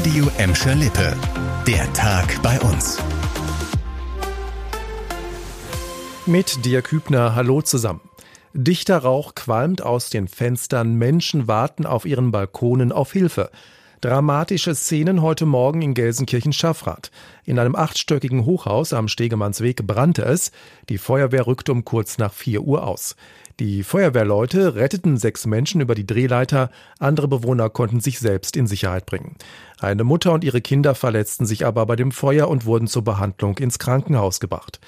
Radio Emscher Lippe. Der Tag bei uns. Mit dir Kübner, hallo zusammen. Dichter Rauch qualmt aus den Fenstern, Menschen warten auf ihren Balkonen auf Hilfe. Dramatische Szenen heute Morgen in Gelsenkirchen-Schaffrath. In einem achtstöckigen Hochhaus am Stegemannsweg brannte es. Die Feuerwehr rückte um kurz nach 4 Uhr aus. Die Feuerwehrleute retteten sechs Menschen über die Drehleiter, andere Bewohner konnten sich selbst in Sicherheit bringen. Eine Mutter und ihre Kinder verletzten sich aber bei dem Feuer und wurden zur Behandlung ins Krankenhaus gebracht.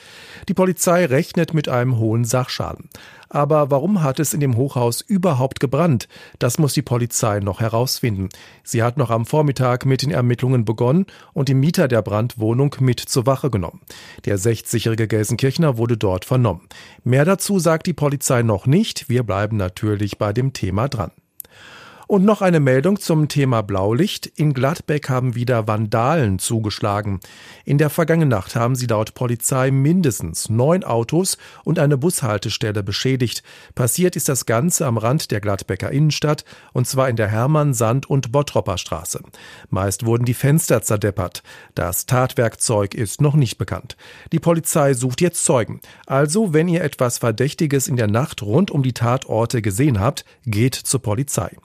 Die Polizei rechnet mit einem hohen Sachschaden. Aber warum hat es in dem Hochhaus überhaupt gebrannt? Das muss die Polizei noch herausfinden. Sie hat noch am Vormittag mit den Ermittlungen begonnen und die Mieter der Brandwohnung mit zur Wache genommen. Der 60-jährige Gelsenkirchner wurde dort vernommen. Mehr dazu sagt die Polizei noch nicht. Wir bleiben natürlich bei dem Thema dran. Und noch eine Meldung zum Thema Blaulicht. In Gladbeck haben wieder Vandalen zugeschlagen. In der vergangenen Nacht haben sie laut Polizei mindestens neun Autos und eine Bushaltestelle beschädigt. Passiert ist das Ganze am Rand der Gladbecker Innenstadt und zwar in der Hermann-, Sand- und Bottropper Straße. Meist wurden die Fenster zerdeppert. Das Tatwerkzeug ist noch nicht bekannt. Die Polizei sucht jetzt Zeugen. Also, wenn ihr etwas Verdächtiges in der Nacht rund um die Tatorte gesehen habt, geht zur Polizei.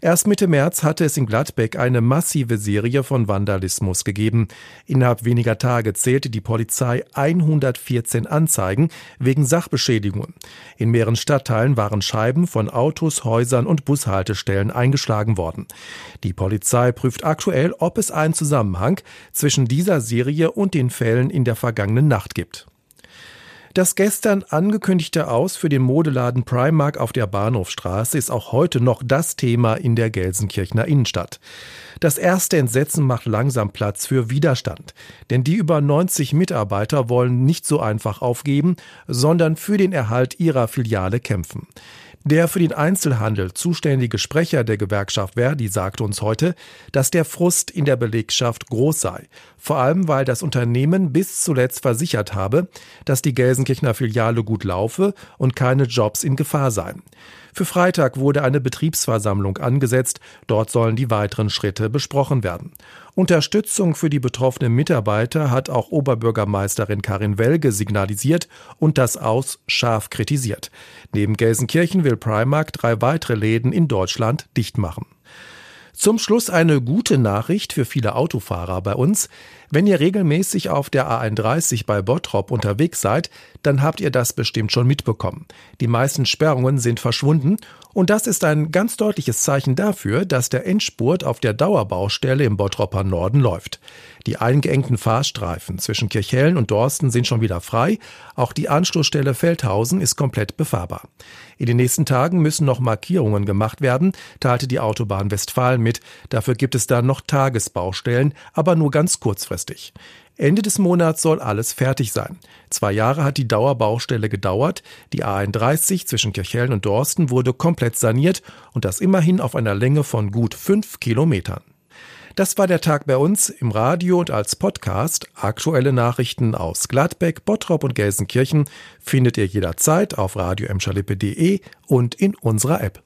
Erst Mitte März hatte es in Gladbeck eine massive Serie von Vandalismus gegeben. Innerhalb weniger Tage zählte die Polizei 114 Anzeigen wegen Sachbeschädigungen. In mehreren Stadtteilen waren Scheiben von Autos, Häusern und Bushaltestellen eingeschlagen worden. Die Polizei prüft aktuell, ob es einen Zusammenhang zwischen dieser Serie und den Fällen in der vergangenen Nacht gibt. Das gestern angekündigte Aus für den Modeladen Primark auf der Bahnhofstraße ist auch heute noch das Thema in der Gelsenkirchener Innenstadt. Das erste Entsetzen macht langsam Platz für Widerstand. Denn die über 90 Mitarbeiter wollen nicht so einfach aufgeben, sondern für den Erhalt ihrer Filiale kämpfen. Der für den Einzelhandel zuständige Sprecher der Gewerkschaft Verdi sagte uns heute, dass der Frust in der Belegschaft groß sei. Vor allem, weil das Unternehmen bis zuletzt versichert habe, dass die Gelsenkirchener Filiale gut laufe und keine Jobs in Gefahr seien. Für Freitag wurde eine Betriebsversammlung angesetzt. Dort sollen die weiteren Schritte besprochen werden. Unterstützung für die betroffenen Mitarbeiter hat auch Oberbürgermeisterin Karin Welge signalisiert und das Aus scharf kritisiert. Neben Gelsenkirchen will Primark drei weitere Läden in Deutschland dicht machen. Zum Schluss eine gute Nachricht für viele Autofahrer bei uns. Wenn ihr regelmäßig auf der A31 bei Bottrop unterwegs seid, dann habt ihr das bestimmt schon mitbekommen. Die meisten Sperrungen sind verschwunden und das ist ein ganz deutliches Zeichen dafür, dass der Endspurt auf der Dauerbaustelle im Bottropper Norden läuft. Die eingeengten Fahrstreifen zwischen Kirchhellen und Dorsten sind schon wieder frei. Auch die Anschlussstelle Feldhausen ist komplett befahrbar. In den nächsten Tagen müssen noch Markierungen gemacht werden, teilte die Autobahn Westfalen mit. Dafür gibt es dann noch Tagesbaustellen, aber nur ganz kurzfristig. Ende des Monats soll alles fertig sein. Zwei Jahre hat die Dauerbaustelle gedauert. Die A31 zwischen Kirchhellen und Dorsten wurde komplett saniert und das immerhin auf einer Länge von gut fünf Kilometern. Das war der Tag bei uns im Radio und als Podcast. Aktuelle Nachrichten aus Gladbeck, Bottrop und Gelsenkirchen findet ihr jederzeit auf radio und in unserer App.